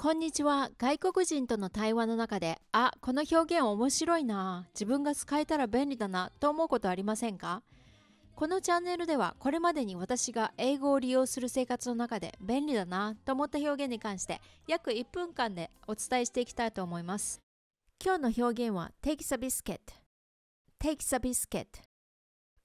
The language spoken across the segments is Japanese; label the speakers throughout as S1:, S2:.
S1: こんにちは。外国人との対話の中で、あ、この表現面白いな。自分が使えたら便利だな。と思うことありませんか？このチャンネルでは、これまでに私が英語を利用する生活の中で便利だなと思った表現に関して、約1分間でお伝えしていきたいと思います。今日の表現は takes a biscuit takes a biscuit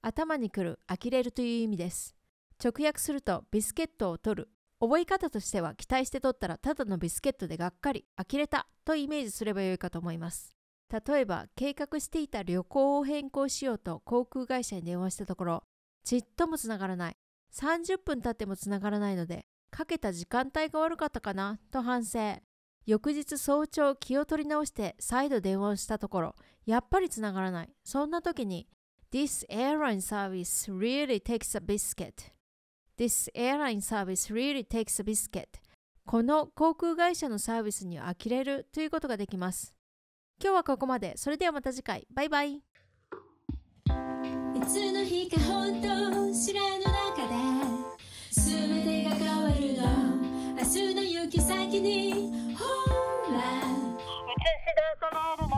S1: 頭にくる、呆れるという意味です。直訳するとビスケットを取る覚え方としては期待して取ったらただのビスケットでがっかり呆れたとイメージすればよいかと思います。例えば計画していた旅行を変更しようと航空会社に電話したところちっともつながらない。30分経ってもつながらないのでかけた時間帯が悪かったかなと反省。翌日早朝気を取り直して再度電話をしたところやっぱりつながらない。そんな時に This airline service really takes a biscuit This airline service really takes a biscuit. この航空会社のサービスに呆れるということができます。今日はここまで。それではまた次回。バイバイ。いつの日か本当知らぬ中で全てが変わるの明日の行き先にほら映し出さない